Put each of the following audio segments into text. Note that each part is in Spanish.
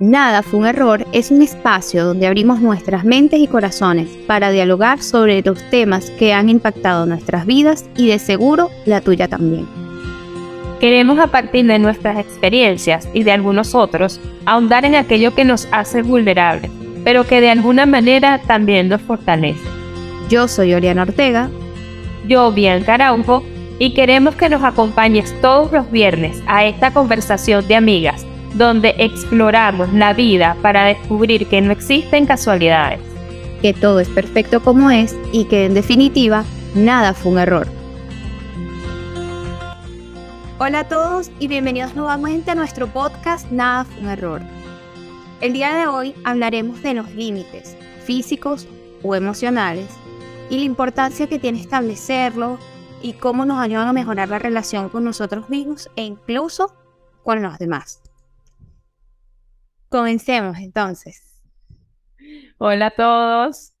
Nada fue un error es un espacio donde abrimos nuestras mentes y corazones para dialogar sobre los temas que han impactado nuestras vidas y de seguro la tuya también. Queremos a partir de nuestras experiencias y de algunos otros ahondar en aquello que nos hace vulnerables, pero que de alguna manera también nos fortalece. Yo soy Oriana Ortega. Yo, Bianca Araujo, y queremos que nos acompañes todos los viernes a esta conversación de amigas donde exploramos la vida para descubrir que no existen casualidades. Que todo es perfecto como es y que en definitiva nada fue un error. Hola a todos y bienvenidos nuevamente a nuestro podcast Nada fue un error. El día de hoy hablaremos de los límites físicos o emocionales y la importancia que tiene establecerlo y cómo nos ayudan a mejorar la relación con nosotros mismos e incluso con los demás. Comencemos entonces. Hola a todos.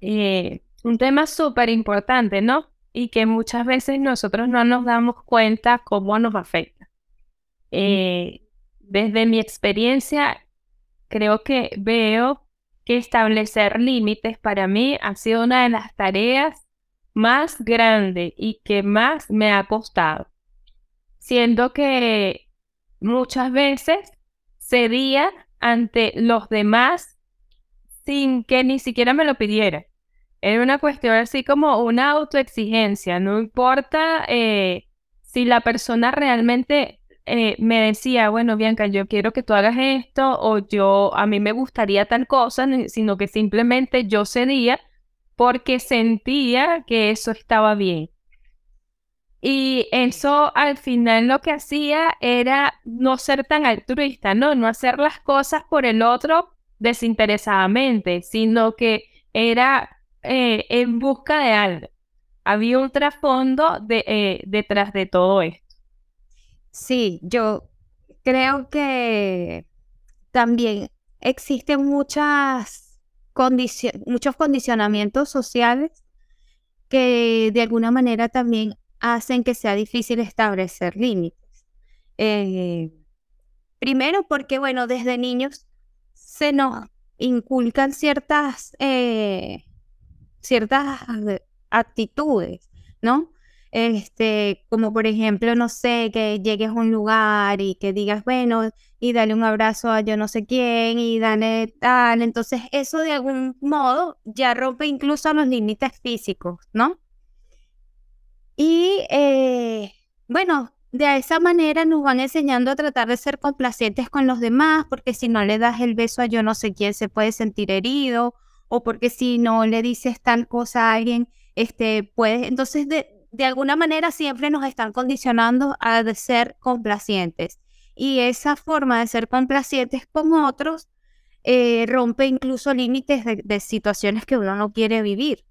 Eh, un tema súper importante, ¿no? Y que muchas veces nosotros no nos damos cuenta cómo nos afecta. Eh, desde mi experiencia, creo que veo que establecer límites para mí ha sido una de las tareas más grandes y que más me ha costado. Siendo que muchas veces cedía ante los demás sin que ni siquiera me lo pidiera. Era una cuestión así como una autoexigencia, no importa eh, si la persona realmente eh, me decía, bueno, Bianca, yo quiero que tú hagas esto o yo, a mí me gustaría tal cosa, sino que simplemente yo cedía porque sentía que eso estaba bien. Y eso al final lo que hacía era no ser tan altruista, ¿no? No hacer las cosas por el otro desinteresadamente, sino que era eh, en busca de algo. Había un trasfondo de, eh, detrás de todo esto. Sí, yo creo que también existen muchas muchos condicionamientos sociales que de alguna manera también hacen que sea difícil establecer límites. Eh, primero porque, bueno, desde niños se nos inculcan ciertas, eh, ciertas actitudes, ¿no? Este, como por ejemplo, no sé, que llegues a un lugar y que digas, bueno, y dale un abrazo a yo no sé quién y dale tal. Entonces, eso de algún modo ya rompe incluso los límites físicos, ¿no? Y eh, bueno, de esa manera nos van enseñando a tratar de ser complacientes con los demás, porque si no le das el beso a yo no sé quién se puede sentir herido, o porque si no le dices tal cosa a alguien, este, puede, entonces de, de alguna manera siempre nos están condicionando a ser complacientes. Y esa forma de ser complacientes con otros eh, rompe incluso límites de situaciones que uno no quiere vivir.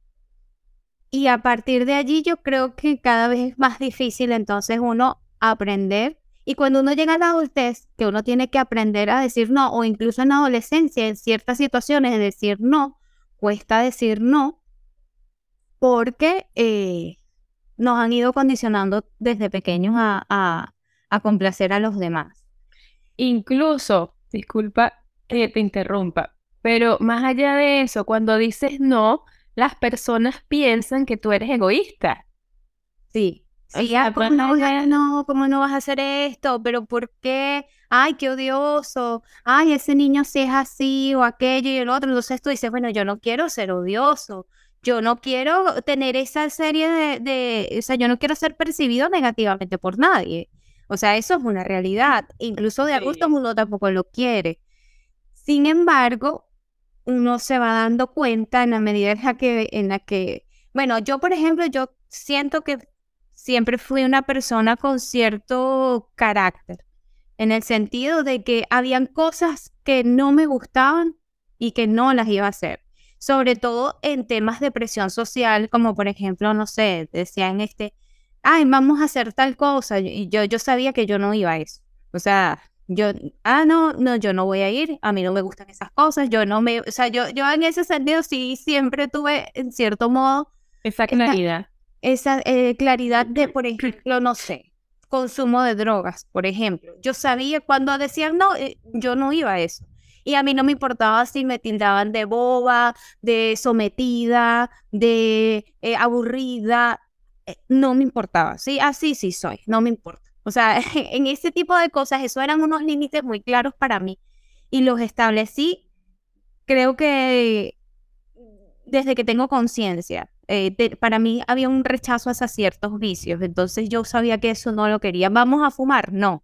Y a partir de allí yo creo que cada vez es más difícil entonces uno aprender. Y cuando uno llega a la adultez, que uno tiene que aprender a decir no, o incluso en la adolescencia, en ciertas situaciones, decir no, cuesta decir no, porque eh, nos han ido condicionando desde pequeños a, a, a complacer a los demás. Incluso, disculpa que te interrumpa, pero más allá de eso, cuando dices no, las personas piensan que tú eres egoísta. Sí. Sí, ¿cómo no, no, ¿cómo no vas a hacer esto? ¿Pero por qué? Ay, qué odioso. Ay, ese niño sí es así o aquello y el otro. Entonces tú dices, bueno, yo no quiero ser odioso. Yo no quiero tener esa serie de, de, o sea, yo no quiero ser percibido negativamente por nadie. O sea, eso es una realidad. Incluso de adultos uno tampoco lo quiere. Sin embargo, uno se va dando cuenta en la medida en la que, en la que, bueno, yo por ejemplo, yo siento que siempre fui una persona con cierto carácter, en el sentido de que habían cosas que no me gustaban y que no las iba a hacer, sobre todo en temas de presión social, como por ejemplo, no sé, decían este, ay, vamos a hacer tal cosa, y yo, yo sabía que yo no iba a eso, o sea, yo, ah, no, no, yo no voy a ir, a mí no me gustan esas cosas, yo no me, o sea, yo, yo en ese sentido sí siempre tuve, en cierto modo, esa claridad. Esa, eh, claridad de, por ejemplo, no sé, consumo de drogas, por ejemplo. Yo sabía cuando decían no, eh, yo no iba a eso. Y a mí no me importaba si me tildaban de boba, de sometida, de eh, aburrida. Eh, no me importaba, ¿sí? Así sí soy, no me importa. O sea, en ese tipo de cosas, eso eran unos límites muy claros para mí. Y los establecí, creo que desde que tengo conciencia. Eh, para mí había un rechazo hacia ciertos vicios, entonces yo sabía que eso no lo quería. ¿Vamos a fumar? No.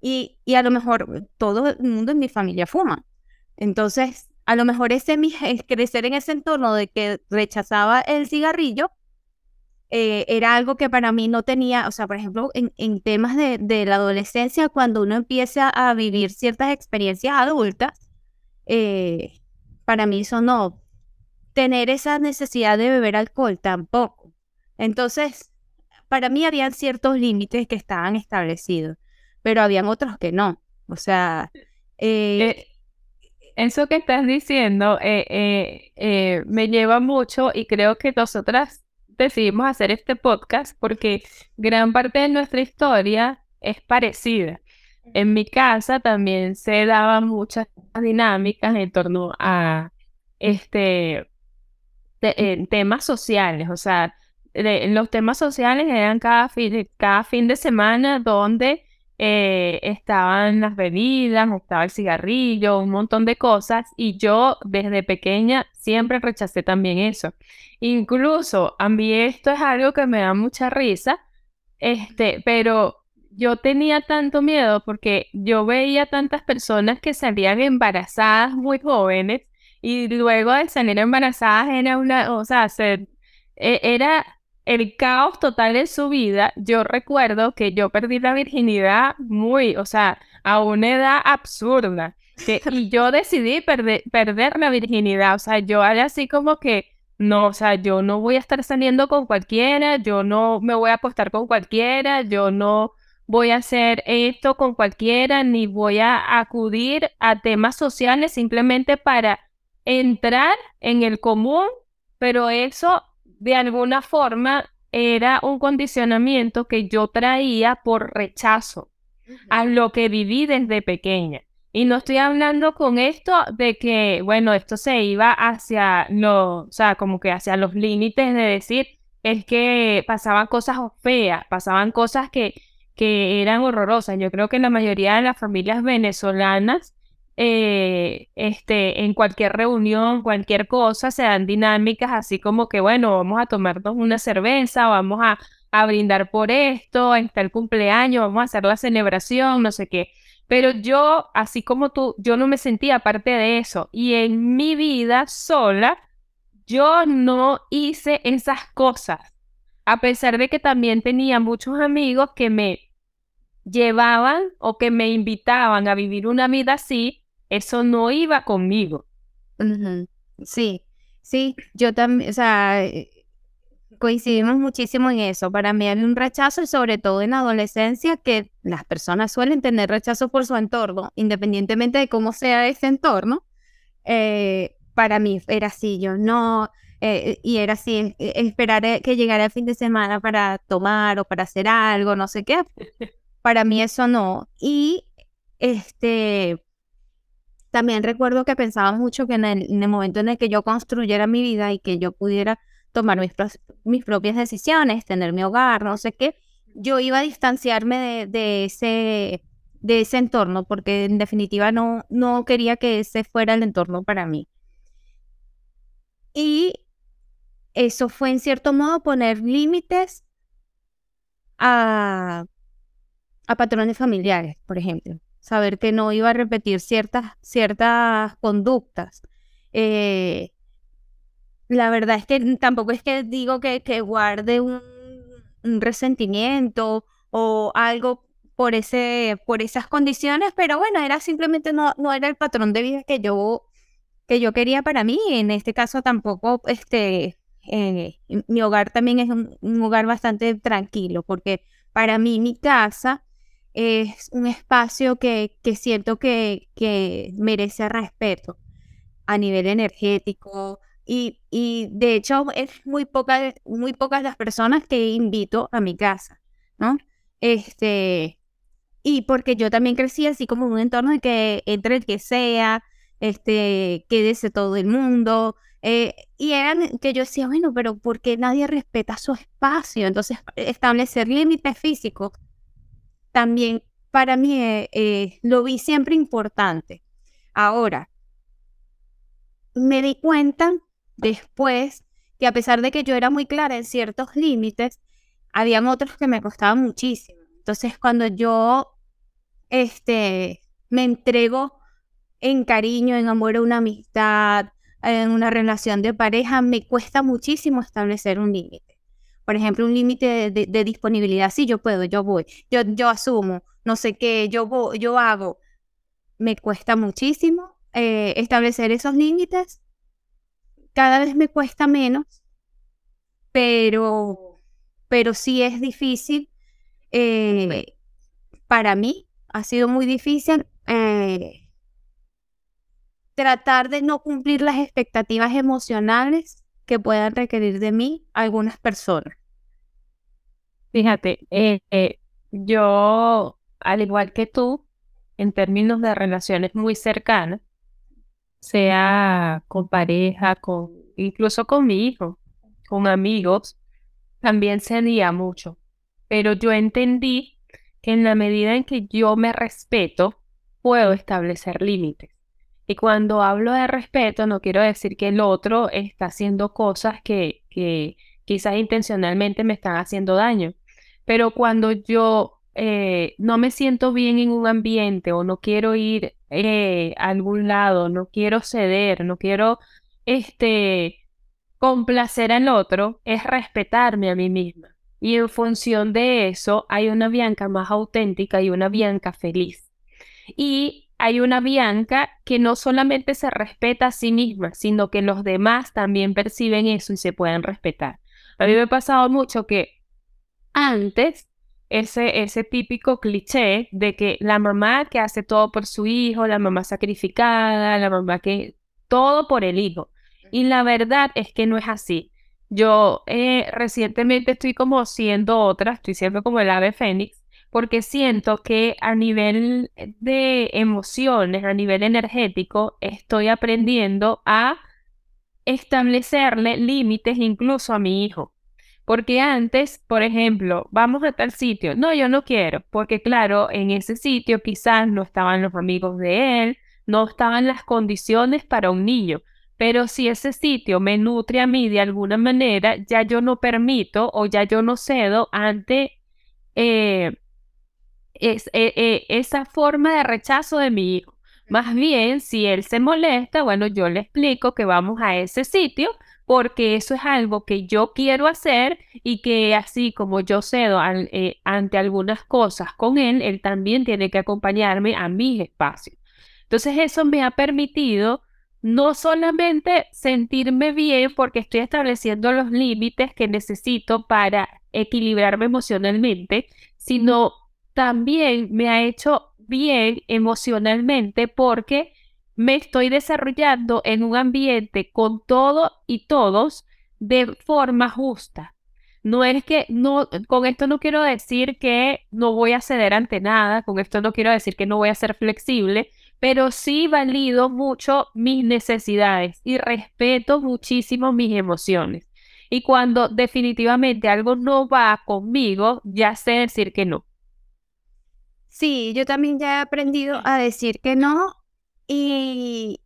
Y, y a lo mejor todo el mundo en mi familia fuma. Entonces, a lo mejor ese mi, crecer en ese entorno de que rechazaba el cigarrillo eh, era algo que para mí no tenía, o sea, por ejemplo, en, en temas de, de, la adolescencia, cuando uno empieza a vivir ciertas experiencias adultas, eh, para mí eso no, tener esa necesidad de beber alcohol tampoco. Entonces, para mí habían ciertos límites que estaban establecidos, pero habían otros que no. O sea, eh, eso que estás diciendo me lleva mucho y creo que nosotras decidimos hacer este podcast porque gran parte de nuestra historia es parecida. En mi casa también se daban muchas dinámicas en torno a este temas sociales, o sea, los temas sociales eran cada fin, cada fin de semana donde eh, estaban las bebidas, estaba el cigarrillo, un montón de cosas y yo desde pequeña siempre rechacé también eso. Incluso a mí esto es algo que me da mucha risa, este, pero yo tenía tanto miedo porque yo veía tantas personas que salían embarazadas muy jóvenes y luego de salir embarazadas era una, o sea, e, era el caos total en su vida, yo recuerdo que yo perdí la virginidad muy, o sea, a una edad absurda. Que, y yo decidí perder, perder la virginidad, o sea, yo era así como que, no, o sea, yo no voy a estar saliendo con cualquiera, yo no me voy a apostar con cualquiera, yo no voy a hacer esto con cualquiera, ni voy a acudir a temas sociales simplemente para entrar en el común, pero eso de alguna forma era un condicionamiento que yo traía por rechazo a lo que viví desde pequeña. Y no estoy hablando con esto de que, bueno, esto se iba hacia los, o sea, como que hacia los límites de decir, es que pasaban cosas feas, pasaban cosas que, que eran horrorosas. Yo creo que la mayoría de las familias venezolanas eh, este, en cualquier reunión, cualquier cosa, se dan dinámicas así como que, bueno, vamos a tomarnos una cerveza, vamos a, a brindar por esto, está el cumpleaños, vamos a hacer la celebración, no sé qué. Pero yo, así como tú, yo no me sentía parte de eso. Y en mi vida sola, yo no hice esas cosas. A pesar de que también tenía muchos amigos que me llevaban o que me invitaban a vivir una vida así, eso no iba conmigo. Sí, sí, yo también, o sea, eh, coincidimos muchísimo en eso. Para mí había un rechazo y sobre todo en la adolescencia que las personas suelen tener rechazo por su entorno, independientemente de cómo sea ese entorno. Eh, para mí era así, yo no, eh, y era así, esperar que llegara el fin de semana para tomar o para hacer algo, no sé qué. Para mí eso no. Y este, también recuerdo que pensaba mucho que en el, momento en el que yo construyera mi vida y que yo pudiera tomar mis, mis propias decisiones, tener mi hogar, no sé qué, yo iba a distanciarme de, ese, de ese entorno, porque en definitiva no, no quería que ese fuera el entorno para mí. Y eso fue en cierto modo poner límites a, a patrones familiares, por ejemplo saber que no iba a repetir ciertas, ciertas conductas. Eh, la verdad es que tampoco es que digo que, que guarde un, resentimiento o algo por, ese, por esas condiciones, pero bueno, era simplemente no, no era el patrón de vida que yo, que yo quería para mí. En este caso tampoco, este, eh, mi hogar también es un, hogar bastante tranquilo, porque para mí mi casa es un espacio que, que siento que, que, merece respeto a nivel energético y, y, de hecho es muy, poca, muy pocas las personas que invito a mi casa, ¿no? Este, y porque yo también crecí así como en un entorno de que entre el que sea, este, quédese todo el mundo. Eh, y eran que yo decía, bueno, pero ¿por qué nadie respeta su espacio? Entonces, establecer límites físicos también para mí eh, eh, lo vi siempre importante. Ahora, me di cuenta después que a pesar de que yo era muy clara en ciertos límites, habían otros que me costaban muchísimo. Entonces, cuando yo este, me entrego en cariño, en amor a una amistad, en una relación de pareja, me cuesta muchísimo establecer un límite. Por ejemplo, un límite de, disponibilidad. Sí, yo puedo, yo voy, yo, yo asumo, no sé qué, yo, voy, yo hago. Me cuesta muchísimo eh, establecer esos límites. Cada vez me cuesta menos, pero, pero sí es difícil. Eh, para mí ha sido muy difícil eh, tratar de no cumplir las expectativas emocionales que puedan requerir de mí algunas personas. Fíjate, yo al igual que tú, en términos de relaciones muy cercanas, sea con pareja, con incluso con mi hijo, con amigos, también cedía mucho. Pero yo entendí que en la medida en que yo me respeto, puedo establecer límites. Y cuando hablo de respeto, no quiero decir que el otro está haciendo cosas que, que quizás intencionalmente me están haciendo daño. Pero cuando yo eh, no me siento bien en un ambiente o no quiero ir eh, a algún lado, no quiero ceder, no quiero este, complacer al otro, es respetarme a mí misma. Y en función de eso hay una Bianca más auténtica y una Bianca feliz. Y hay una Bianca que no solamente se respeta a sí misma, sino que los demás también perciben eso y se pueden respetar. A mí me ha pasado mucho que antes ese, ese típico cliché de que la mamá que hace todo por su hijo, la mamá sacrificada, la mamá que todo por el hijo. Y la verdad es que no es así. Yo eh, recientemente estoy como siendo otra, estoy siendo como el ave fénix, porque siento que a nivel de emociones, a nivel energético, estoy aprendiendo a establecerle límites incluso a mi hijo. Porque antes, por ejemplo, vamos a tal sitio. No, yo no quiero, porque claro, en ese sitio quizás no estaban los amigos de él, no estaban las condiciones para un niño. Pero si ese sitio me nutre a mí de alguna manera, ya yo no permito o ya yo no cedo ante eh, es, eh, eh, esa forma de rechazo de mi hijo. Más bien, si él se molesta, bueno, yo le explico que vamos a ese sitio porque eso es algo que yo quiero hacer y que así como yo cedo eh, ante algunas cosas con él, él también tiene que acompañarme a mis espacios. Entonces eso me ha permitido no solamente sentirme bien porque estoy estableciendo los límites que necesito para equilibrarme emocionalmente, sino también me ha hecho bien emocionalmente porque me estoy desarrollando en un ambiente con todo y todos de forma justa. No es que no, con esto no quiero decir que no voy a ceder ante nada, con esto no quiero decir que no voy a ser flexible, pero sí valido mucho mis necesidades y respeto muchísimo mis emociones. Y cuando definitivamente algo no va conmigo, ya sé decir que no. Sí, yo también ya he aprendido a decir que no y,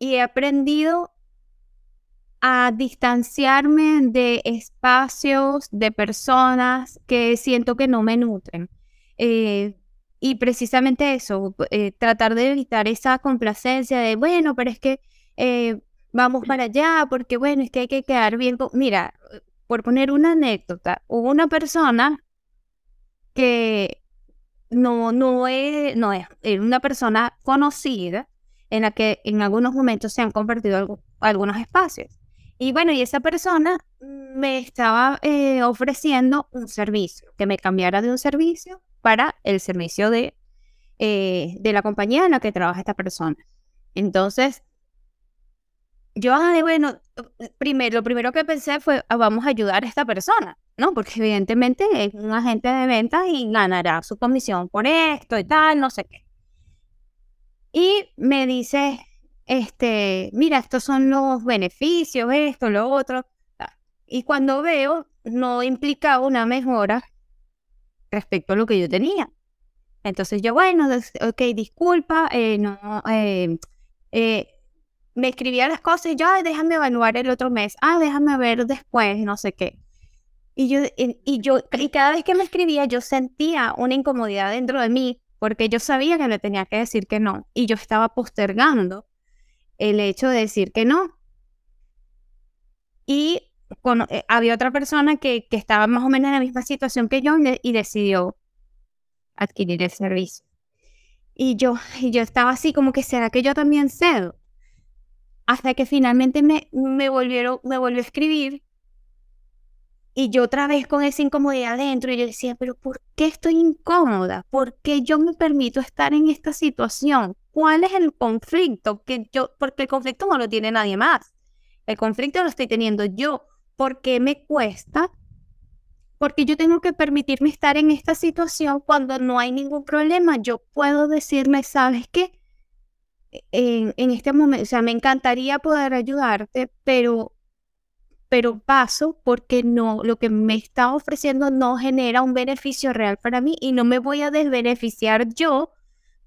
he aprendido a distanciarme de espacios, de personas que siento que no me nutren. Eh, y precisamente eso, eh, tratar de evitar esa complacencia de, bueno, pero es que eh, vamos para allá, porque bueno, es que hay que quedar bien. Mira, por poner una anécdota, hubo una persona que no, no, es, no es, una persona conocida en la que en algunos momentos se han convertido algunos espacios. Y bueno, y esa persona me estaba eh, ofreciendo un servicio, que me cambiara de un servicio para el servicio de, eh, de la compañía en la que trabaja esta persona. Entonces, yo, bueno, primero, lo primero que pensé fue, ah, vamos a ayudar a esta persona, ¿no? Porque evidentemente es un agente de ventas y ganará su comisión por esto y tal, no sé qué. Y me dice, este, mira, estos son los beneficios, esto, lo otro. Y cuando veo, no implicaba una mejora respecto a lo que yo tenía. Entonces yo, bueno, ok, disculpa, eh, no, eh, eh, me escribía las cosas y yo, déjame evaluar el otro mes, ah, déjame ver después, no sé qué. Y yo, y, yo, y cada vez que me escribía, yo sentía una incomodidad dentro de mí, porque yo sabía que le tenía que decir que no, y yo estaba postergando el hecho de decir que no. Y eh, había otra persona que, que, estaba más o menos en la misma situación que yo y, decidió adquirir el servicio. Y yo, y yo estaba así como que, ¿será que yo también cedo? Hasta que finalmente me, volvieron, volvió a escribir y yo otra vez con esa incomodidad dentro y yo decía, pero ¿por qué estoy incómoda? ¿Por qué yo me permito estar en esta situación? ¿Cuál es el conflicto? Que yo, porque el conflicto no lo tiene nadie más. El conflicto lo estoy teniendo yo. ¿Por qué me cuesta? Porque yo tengo que permitirme estar en esta situación cuando no hay ningún problema. Yo puedo decirme, ¿sabes qué? En, este momento, o sea, me encantaría poder ayudarte, pero, pero paso porque no, lo que me está ofreciendo no genera un beneficio real para mí y no me voy a desbeneficiar yo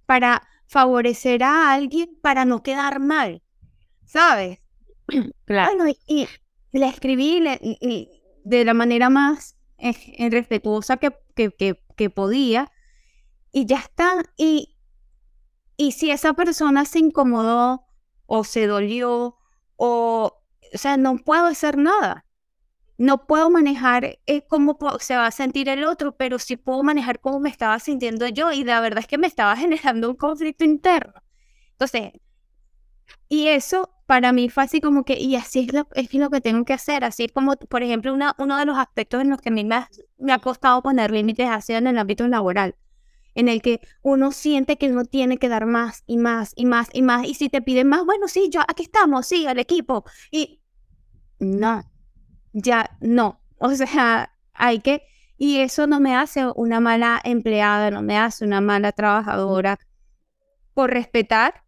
para favorecer a alguien para no quedar mal, ¿sabes? Claro. Bueno, y, le escribí de la manera más eh, respetuosa que, que, que, que podía y ya está. Y, y si esa persona se incomodó o se dolió o, o sea, no puedo hacer nada. No puedo manejar eh, cómo se va a sentir el otro, pero sí puedo manejar cómo me estaba sintiendo yo. Y la verdad es que me estaba generando un conflicto interno. Entonces, y eso para mí fue así como que, y así es lo, es lo que tengo que hacer. Así como, por ejemplo, una, uno de los aspectos en los que a mí me ha, me ha costado poner límites ha sido en el ámbito laboral en el que uno siente que uno tiene que dar más y más y más y más. Y si te piden más, bueno, sí, yo aquí estamos, sí, el equipo. Y no, ya no. O sea, hay que, y eso no me hace una mala empleada, no me hace una mala trabajadora por respetar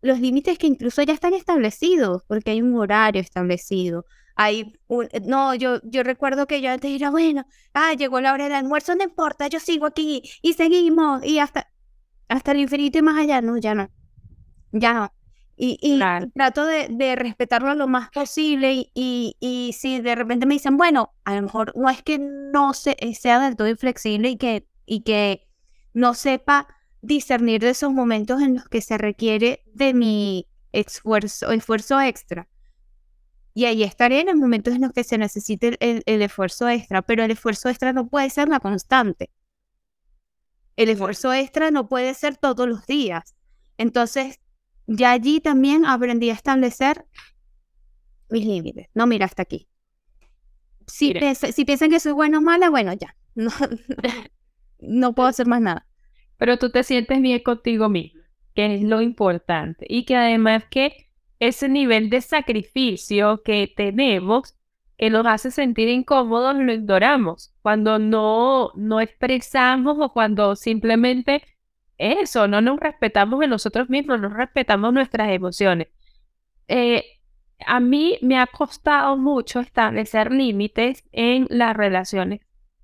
los límites que incluso ya están establecidos, porque hay un horario establecido, hay un, no, yo, yo recuerdo que yo antes era, bueno, ah, llegó la hora del almuerzo, no importa, yo sigo aquí y seguimos y hasta, hasta el infinito y más allá, no, ya no, ya no. Y, y trato de, de, respetarlo lo más posible y, y, y, si de repente me dicen, bueno, a lo mejor no es que no se, eh, sea del todo inflexible y que, y que no sepa discernir de esos momentos en los que se requiere de mi esfuerzo, esfuerzo extra y ahí estaré en los momentos en los que se necesite el, esfuerzo extra, pero el esfuerzo extra no puede ser la constante. El esfuerzo extra no puede ser todos los días. Entonces, ya allí también aprendí a establecer mis límites. No, mira, hasta aquí. Si, si piensan que soy buena o mala, bueno, ya. No, no puedo hacer más nada. Pero tú te sientes bien contigo mismo, que es lo importante. Y que además que ese nivel de sacrificio que tenemos que nos hace sentir incómodos, lo ignoramos. Cuando no, no expresamos o cuando simplemente eso, no nos respetamos en nosotros mismos, no respetamos nuestras emociones. Eh, a mí me ha costado mucho establecer límites en las relaciones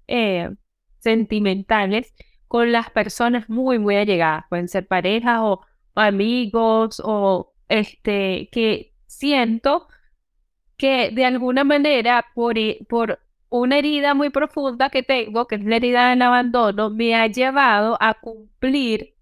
eh, sentimentales con las personas muy, muy allegadas. Pueden ser parejas o amigos o este, que siento que de alguna manera por, por una herida muy profunda que tengo, que es la herida del abandono, me ha llevado a cumplir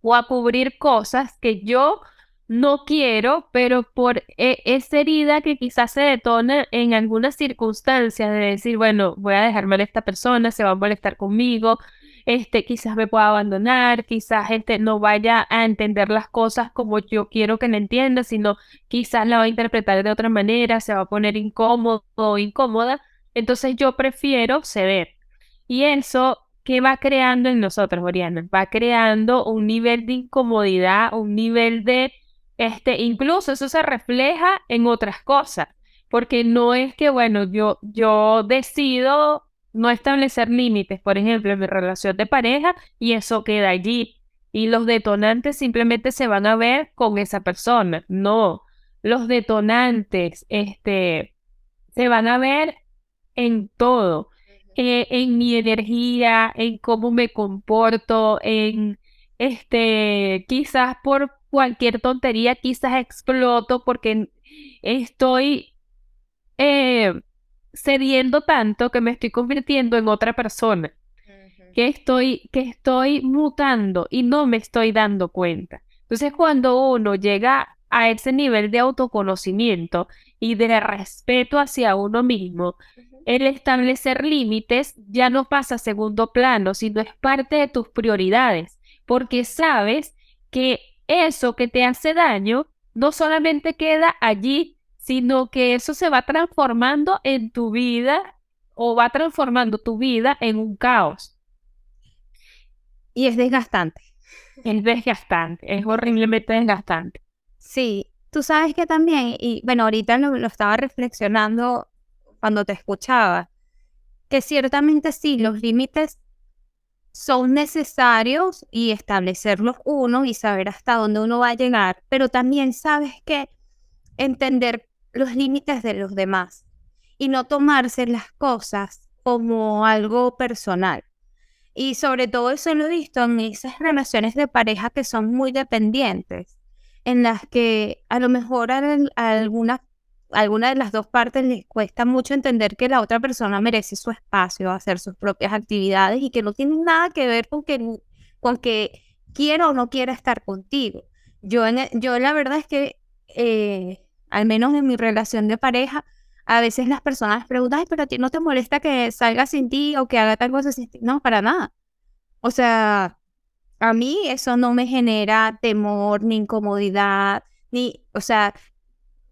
o a cubrir cosas que yo no quiero, pero por e, esa herida que quizás se detona en algunas circunstancias de decir, bueno, voy a dejarme a esta persona, se va a molestar conmigo, este, quizás me pueda abandonar, quizás este, no vaya a entender las cosas como yo quiero que me entienda, sino quizás la va a interpretar de otra manera, se va a poner incómodo o incómoda. Entonces yo prefiero ceder. Y eso, ¿qué va creando en nosotros, Oriana? Va creando un nivel de incomodidad, un nivel de este, incluso eso se refleja en otras cosas, porque no es que, bueno, yo, yo decido no establecer límites, por ejemplo, en mi relación de pareja y eso queda allí. Y los detonantes simplemente se van a ver con esa persona. No, los detonantes este, se van a ver en todo, eh, en mi energía, en cómo me comporto, en este, quizás por cualquier tontería, quizás exploto porque estoy eh, cediendo tanto que me estoy convirtiendo en otra persona, que estoy, que estoy mutando y no me estoy dando cuenta. Entonces, cuando uno llega a ese nivel de autoconocimiento y de respeto hacia uno mismo, el establecer límites ya no pasa a segundo plano, sino es parte de tus prioridades, porque sabes que eso que te hace daño no solamente queda allí sino que eso se va transformando en tu vida o va transformando tu vida en un caos. Y es desgastante. Es desgastante, es horriblemente desgastante. Sí, tú sabes que también, y bueno, ahorita lo, lo estaba reflexionando cuando te escuchaba, que ciertamente sí, los límites son necesarios y establecerlos uno y saber hasta dónde uno va a llegar, pero también sabes que entender los límites de los demás y no tomarse las cosas como algo personal. Y sobre todo eso lo he visto en esas relaciones de pareja que son muy dependientes, en las que a lo mejor a, alguna, de las dos partes les cuesta mucho entender que la otra persona merece su espacio, hacer sus propias actividades y que no tienen nada que ver con que, con que quiera o no quiera estar contigo. Yo, en, yo la verdad es que eh, al menos en mi relación de pareja, a veces las personas preguntan, pero a ti no te molesta que salga sin ti o que haga tal cosa sin ti. No, para nada. O sea, a mí eso no me genera temor ni incomodidad, ni, o sea,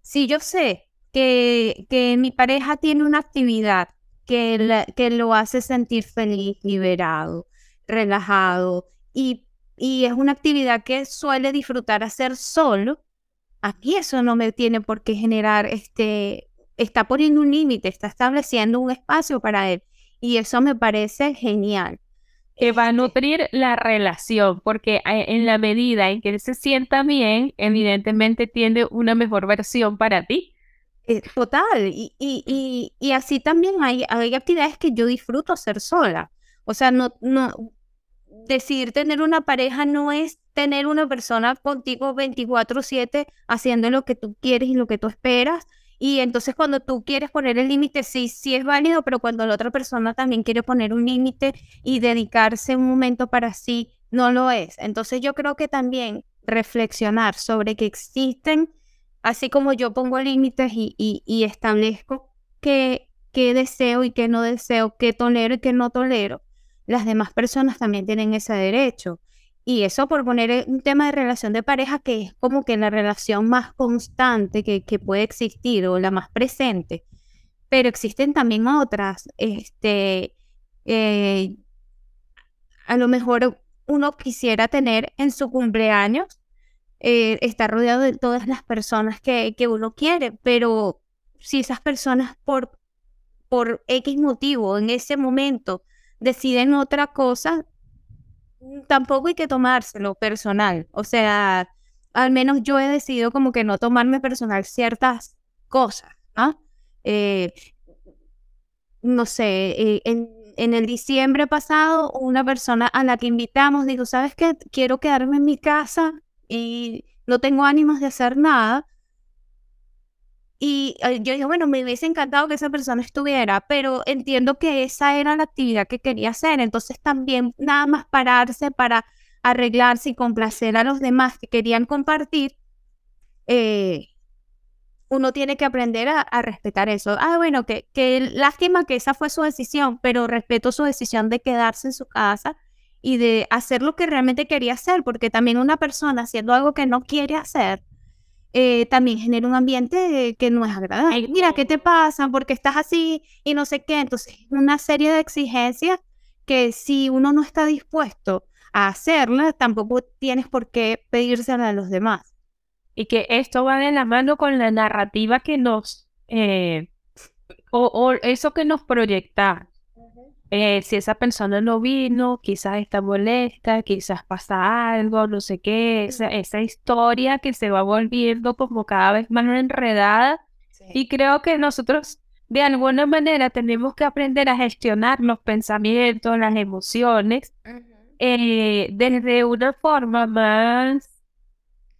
si yo sé que, que mi pareja tiene una actividad que, que lo hace sentir feliz, liberado, relajado, y, y es una actividad que suele disfrutar hacer solo, Aquí eso no me tiene por qué generar, este, está poniendo un límite, está estableciendo un espacio para él. Y eso me parece genial. Que va a este nutrir la relación, porque eh, en la medida en que él se sienta bien, evidentemente tiene una mejor versión para ti. Eh, total, y, y, y, así también hay, hay actividades que yo disfruto hacer sola. O sea, no, no, decidir tener una pareja no es tener una persona contigo 24/7 haciendo lo que tú quieres y lo que tú esperas. Y entonces cuando tú quieres poner el límite, sí, sí es válido, pero cuando la otra persona también quiere poner un límite y dedicarse un momento para sí, no lo es. Entonces yo creo que también reflexionar sobre que existen, así como yo pongo límites y, y, establezco qué, qué deseo y qué no deseo, qué tolero y qué no tolero, las demás personas también tienen ese derecho. Y eso por poner un tema de relación de pareja que es como que la relación más constante que, que puede existir o la más presente. Pero existen también otras. Este, eh, a lo mejor uno quisiera tener en su cumpleaños, eh, estar rodeado de todas las personas que, que uno quiere, pero si esas personas por, por X motivo en ese momento deciden otra cosa, tampoco hay que tomárselo personal. O sea, al menos yo he decidido como que no tomarme personal ciertas cosas, ¿ah? eh, no sé, eh, en, en, el diciembre pasado, una persona a la que invitamos dijo, ¿sabes qué? Quiero quedarme en mi casa y no tengo ánimos de hacer nada. Y yo dije, bueno, me hubiese encantado que esa persona estuviera, pero entiendo que esa era la actividad que quería hacer. Entonces también nada más pararse para arreglarse y complacer a los demás que querían compartir, eh, uno tiene que aprender a, respetar eso. Ah, bueno, que, que lástima que esa fue su decisión, pero respeto su decisión de quedarse en su casa y de hacer lo que realmente quería hacer, porque también una persona haciendo algo que no quiere hacer, eh, también genera un ambiente que no es agradable. Mira, ¿qué te pasa? porque estás así? Y no sé qué. Entonces, una serie de exigencias que si uno no está dispuesto a hacerlas, tampoco tienes por qué pedírsela a los demás. y que esto va de la mano con la narrativa que nos, eh, o, eso que nos proyecta. Eh, si esa persona no vino, quizás está molesta, quizás pasa algo, no sé qué, esa, esa historia que se va volviendo como cada vez más enredada. Y creo que nosotros de alguna manera tenemos que aprender a gestionar los pensamientos, las emociones, eh, desde una forma más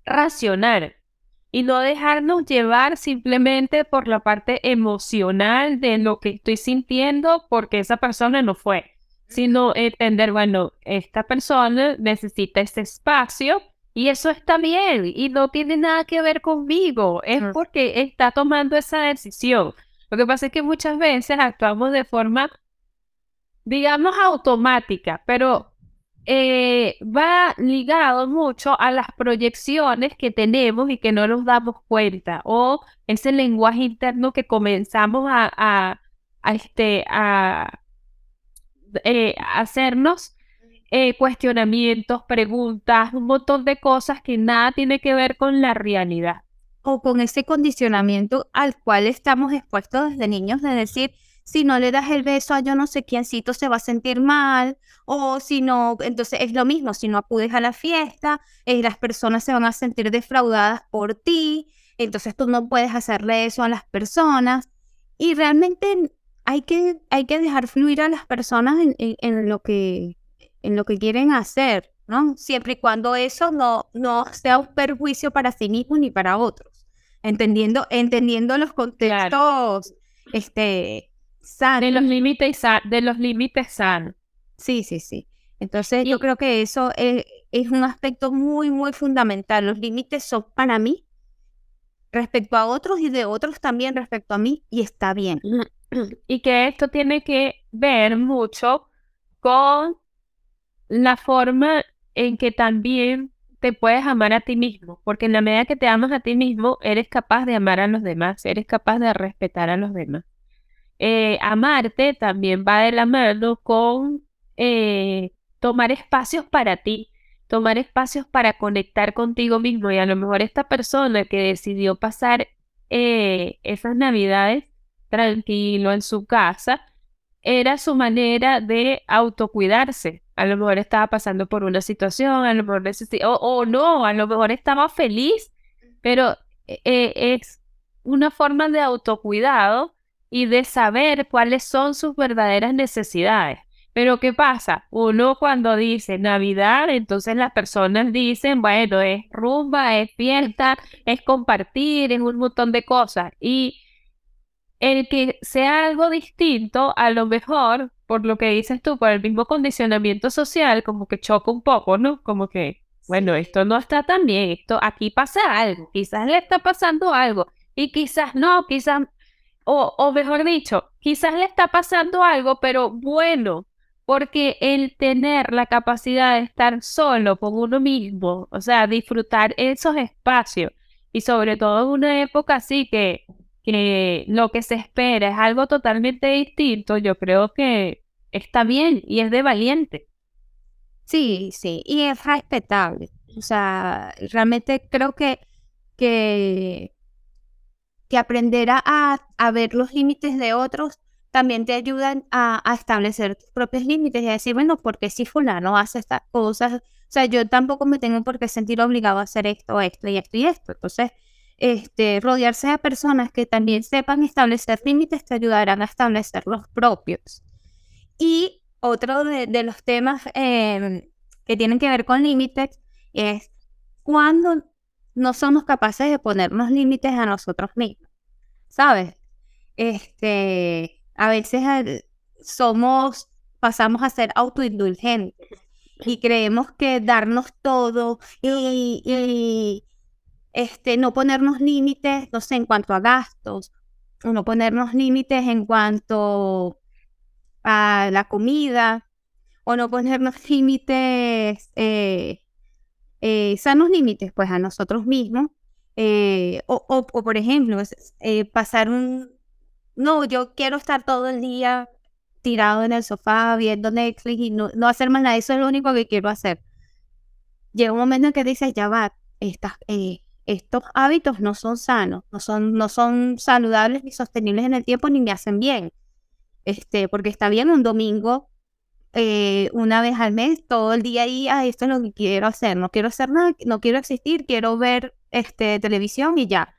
racional y no dejarnos llevar simplemente por la parte emocional de lo que estoy sintiendo porque esa persona no fue, sino entender, bueno, esta persona necesita este espacio y eso está bien y no tiene nada que ver conmigo, es porque está tomando esa decisión. Lo que pasa es que muchas veces actuamos de forma, digamos, automática, pero eh, va ligado mucho a las proyecciones que tenemos y que no nos damos cuenta, o ese lenguaje interno que comenzamos a, este, a eh, hacernos eh, cuestionamientos, preguntas, un montón de cosas que nada tiene que ver con la realidad. O con ese condicionamiento al cual estamos expuestos desde niños de decir, si no le das el beso a yo no sé quiéncito se va a sentir mal, o si no, entonces es lo mismo, si no acudes a la fiesta, eh, las personas se van a sentir defraudadas por ti, entonces tú no puedes hacerle eso a las personas. Y realmente hay que, hay que dejar fluir a las personas en, lo, que, en lo que quieren hacer, ¿no? Siempre y cuando eso no, no sea un perjuicio para sí mismo ni para otros. Entendiendo, entendiendo los contextos este, de los límites de los límites sanos. Sí, sí, sí. Entonces yo creo que eso es, es, un aspecto muy, muy fundamental. Los límites son para mí respecto a otros y de otros también respecto a mí y está bien. Y que esto tiene que ver mucho con la forma en que también te puedes amar a ti mismo, porque en la medida que te amas a ti mismo, eres capaz de amar a los demás, eres capaz de respetar a los demás. Eh, amarte también va de la mano con eh, tomar espacios para ti, tomar espacios para conectar contigo mismo. Y a lo mejor esta persona que decidió pasar eh, esas navidades tranquilo en su casa, era su manera de autocuidarse. A lo mejor estaba pasando por una situación, a lo mejor o, o no, a lo mejor estaba feliz, pero es una forma de autocuidado y de saber cuáles son sus verdaderas necesidades. Pero ¿qué pasa? Uno cuando dice Navidad, entonces las personas dicen, bueno, es rumba, es fiesta, es compartir, es un montón de cosas. Y el que sea algo distinto, a lo mejor, por lo que dices tú, por el mismo condicionamiento social, como que choca un poco, ¿no? Como que, bueno, esto no está tan bien, esto aquí pasa algo, quizás le está pasando algo, y quizás no, quizás o, mejor dicho, quizás le está pasando algo, pero bueno, porque el tener la capacidad de estar solo con uno mismo, o sea, disfrutar esos espacios y sobre todo en una época así que, que lo que se espera es algo totalmente distinto, yo creo que está bien y es de valiente. Sí, sí, y es respetable. O sea, realmente creo que, que que aprender a, ver los límites de otros también te ayudan a, establecer tus propios límites y a decir, bueno, porque si fulano hace estas cosas, o sea, yo tampoco me tengo por qué sentir obligado a hacer esto, esto y esto y esto. Entonces, este, rodearse de personas que también sepan establecer límites te ayudarán a establecer los propios. Y otro de, los temas em, que tienen que ver con límites es cuando no somos capaces de ponernos límites a nosotros mismos, ¿sabes? Este, a veces somos, pasamos a ser autoindulgentes y creemos que darnos todo y, este, no ponernos límites, no sé, en cuanto a gastos, o no ponernos límites en cuanto a la comida, o no ponernos límites eh, eh, sanos límites pues a nosotros mismos. Eh, o, por ejemplo, eh, pasar un, no, yo quiero estar todo el día tirado en el sofá viendo Netflix y no, no hacer más nada, eso es lo único que quiero hacer. Llega un momento en que dices, ya va, estás, estos hábitos no son sanos, no son, no son saludables ni sostenibles en el tiempo ni me hacen bien. Este, porque está bien un domingo, eh, una vez al mes, todo el día ahí, ah, esto es lo que quiero hacer, no quiero hacer nada, no quiero existir, quiero ver este, televisión y ya.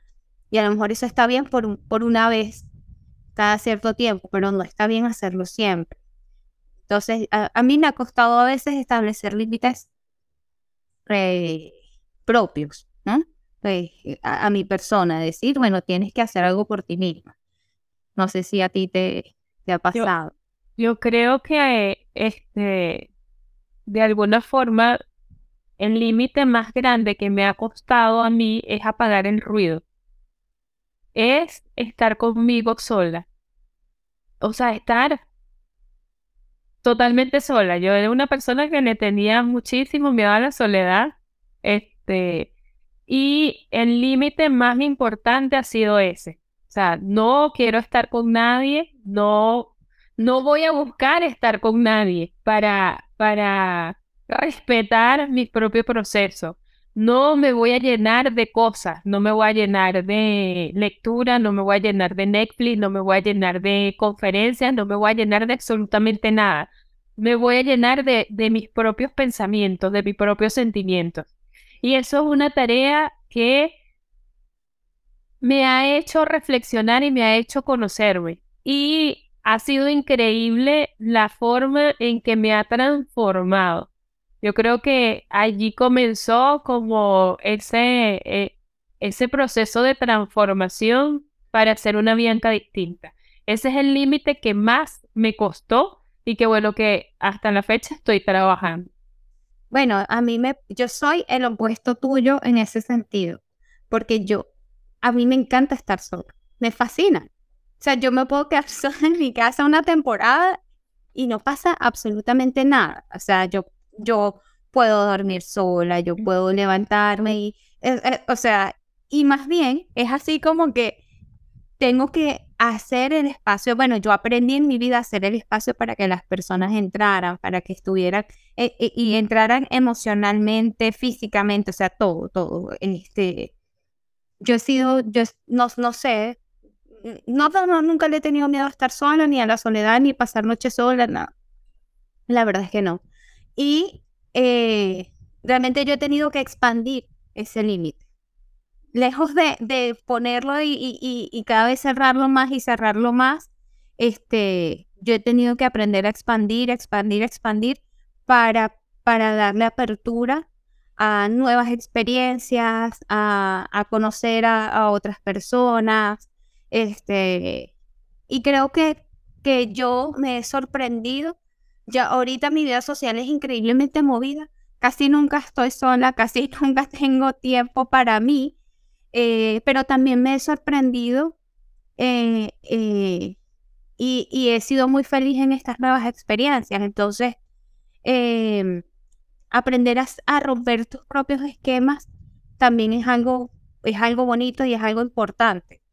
Y a lo mejor eso está bien por, por una vez cada cierto tiempo, pero no está bien hacerlo siempre. Entonces, a, mí me ha costado a veces establecer límites eh, propios, ¿no? Pues, a, mi persona, decir, bueno, tienes que hacer algo por ti misma. No sé si a ti te, te ha pasado. Yo, creo que este, de alguna forma el límite más grande que me ha costado a mí es apagar el ruido. Es estar conmigo sola. O sea, estar totalmente sola. Yo era una persona que le tenía muchísimo miedo a la soledad. Este, y el límite más importante ha sido ese. O sea, no quiero estar con nadie, no, no voy a buscar estar con nadie para, para respetar mi propio proceso. No me voy a llenar de cosas, no me voy a llenar de lectura, no me voy a llenar de Netflix, no me voy a llenar de conferencias, no me voy a llenar de absolutamente nada. Me voy a llenar de, de mis propios pensamientos, de mis propios sentimientos. Y eso es una tarea que me ha hecho reflexionar y me ha hecho conocerme. Y ha sido increíble la forma en que me ha transformado. Yo creo que allí comenzó como ese, eh, ese proceso de transformación para hacer una Bianca distinta. Ese es el límite que más me costó y que bueno que hasta la fecha estoy trabajando. Bueno, a mí me, yo soy el opuesto tuyo en ese sentido, porque yo, a mí me encanta estar sola, me fascina. O sea, yo me puedo quedar sola en mi casa una temporada y no pasa absolutamente nada. O sea, yo, yo puedo dormir sola, yo puedo levantarme y, eh, eh, o sea, y más bien es así como que tengo que hacer el espacio, bueno, yo aprendí en mi vida a hacer el espacio para que las personas entraran, para que estuvieran eh, eh, y entraran emocionalmente, físicamente, o sea, todo, todo. Este, yo he sido, yo no, no sé, no, no, nunca le he tenido miedo a estar sola, ni a la soledad, ni pasar noche sola, nada. La verdad es que no. Y eh, realmente yo he tenido que expandir ese límite lejos de, ponerlo y, cada vez cerrarlo más y cerrarlo más, este, yo he tenido que aprender a expandir, expandir, expandir para, para darle apertura a nuevas experiencias, a, conocer a, otras personas. Este, y creo que, que yo me he sorprendido. Ya ahorita mi vida social es increíblemente movida. Casi nunca estoy sola, casi nunca tengo tiempo para mí. Eh, pero también me he sorprendido eh, eh, y, he sido muy feliz en estas nuevas experiencias. Entonces, em, aprender a, romper tus propios esquemas también es algo, es algo bonito y es algo importante.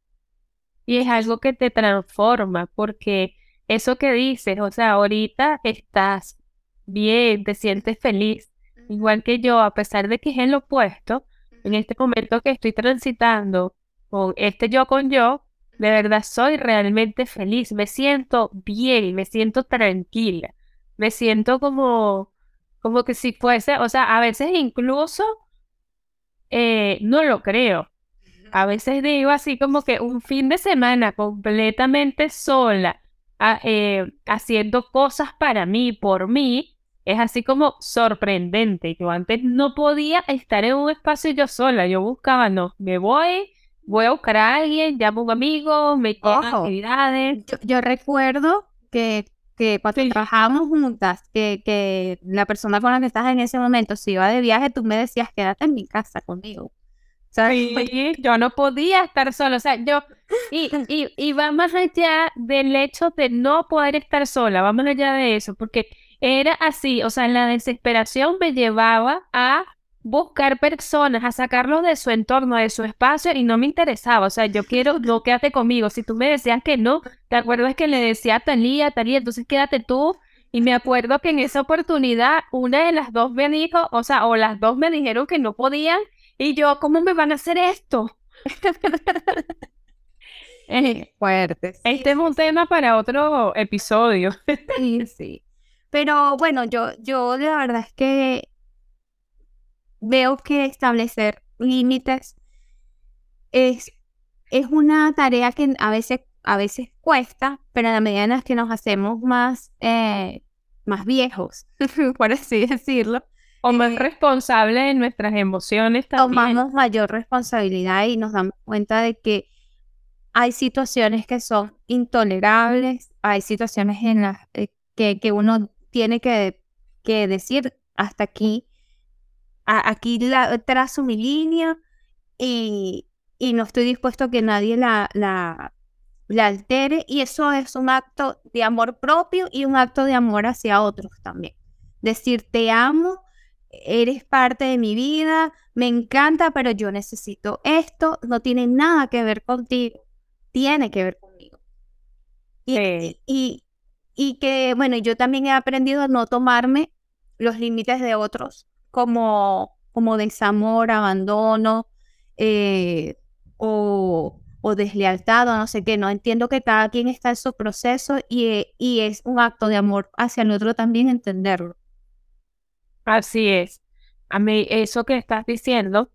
Y es algo que te transforma, porque eso que dices, o sea, ahorita estás bien, te sientes feliz, igual que yo, a pesar de que es el opuesto, en este momento que estoy transitando con este yo con yo, de verdad soy realmente feliz, me siento bien, me siento tranquila, me siento como, como que si fuese, o sea, a veces incluso eh, no lo creo. A veces digo así como que un fin de semana completamente sola, ah, eh, haciendo cosas para mí, por mí, es así como sorprendente. Yo antes no podía estar en un espacio yo sola. Yo buscaba, no, me voy, voy a buscar a alguien, llamo a un amigo, me quedo actividades. Yo, recuerdo que, que cuando trabajábamos juntas, que, que la persona con la que estás en ese momento se iba de viaje, tú me decías, quédate en mi casa conmigo. Sí, yo no podía estar sola, o sea, yo, y, y, y va más allá del hecho de no poder estar sola, va más allá de eso, porque era así, o sea, la desesperación me llevaba a buscar personas, a sacarlos de su entorno, de su espacio y no me interesaba. O sea, yo quiero, no quédate conmigo. Si tú me decías que no, ¿te acuerdas que le decía a Talía, Talía, entonces quédate tú? Y me acuerdo que en esa oportunidad una de las dos me dijo, o sea, o las dos me dijeron que no podían Y yo, ¿cómo me van a hacer esto? Eh, fuerte. Este es un tema para otro episodio. Sí, sí. Pero bueno, yo, yo la verdad es que veo que establecer límites es, es una tarea que a veces, a veces cuesta, pero a la medida en que nos hacemos más, eh, más viejos, por así decirlo, o más responsables de nuestras emociones también. Tomamos mayor responsabilidad y nos damos cuenta de que hay situaciones que son intolerables, hay situaciones en las eh, que, que uno tiene que, que decir hasta aquí, aquí la, trazo mi línea y, y, no estoy dispuesto a que nadie la, la, la altere y eso es un acto de amor propio y un acto de amor hacia otros también. Decir te amo, eres parte de mi vida, me encanta, pero yo necesito esto, no tiene nada que ver contigo tiene que ver conmigo. Y, y, y, que, bueno, yo también he aprendido a no tomarme los límites de otros como, como desamor, abandono eh, o, o deslealtad o no sé qué. No entiendo que cada quien está en su proceso y, y es un acto de amor hacia el otro también entenderlo. Así es. A mí eso que estás diciendo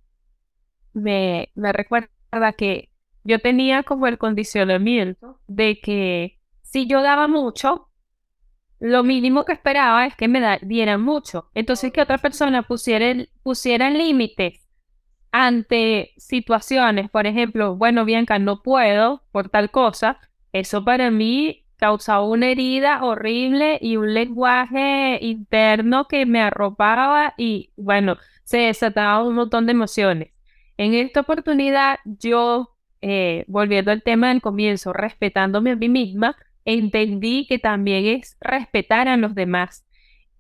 me, me recuerda que yo tenía como el condicionamiento de que si yo daba mucho, lo mínimo que esperaba es que me dieran mucho. Entonces que otra persona pusiera, pusiera límites ante situaciones, por ejemplo, bueno, Bianca, no puedo por tal cosa, eso para mí causaba una herida horrible y un lenguaje interno que me arropaba y bueno, se desataba un montón de emociones. En esta oportunidad yo eh, volviendo al tema del comienzo, respetándome a mí misma, entendí que también es respetar a los demás,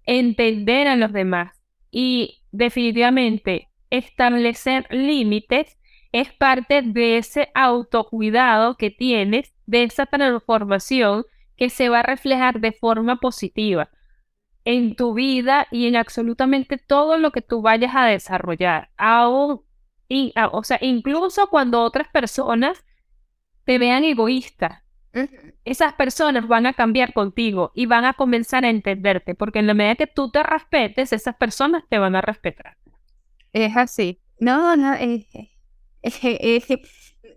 entender a los demás y definitivamente establecer límites es parte de ese autocuidado que tienes, de esa transformación que se va a reflejar de forma positiva en tu vida y en absolutamente todo lo que tú vayas a desarrollar, aún Ah, o sea, incluso cuando otras personas te vean egoísta, esas personas van a cambiar contigo y van a comenzar a entenderte, porque en la medida que tú te respetes, esas personas te van a respetar. Es así. No, no,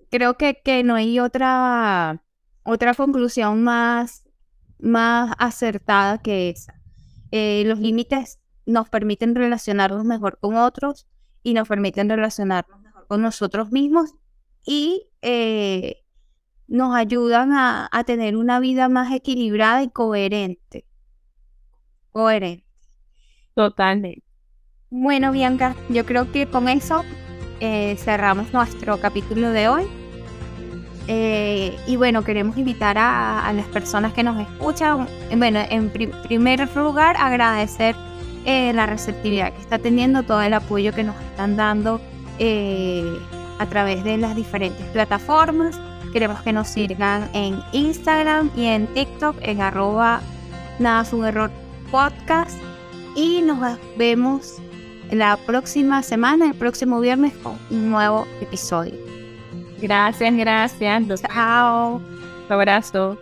creo que, que no hay otra, otra conclusión más, más acertada que esa. Eh, los límites nos permiten relacionarnos mejor con otros, y nos permiten relacionarnos mejor con nosotros mismos y eh, nos ayudan a, tener una vida más equilibrada y coherente. Coherente. Totalmente. Bueno, Bianca, yo creo que con eso eh, cerramos nuestro capítulo de hoy. Eh, y bueno, queremos invitar a, las personas que nos escuchan. Bueno, en primer lugar, agradecer eh, la receptividad que está teniendo, todo el apoyo que nos están dando a través de las diferentes plataformas. Queremos que nos sigan en Instagram y en TikTok en arroba nada es un error podcast. Y nos vemos la próxima semana, el próximo viernes, con un nuevo episodio. Gracias, gracias. Chao. Un abrazo.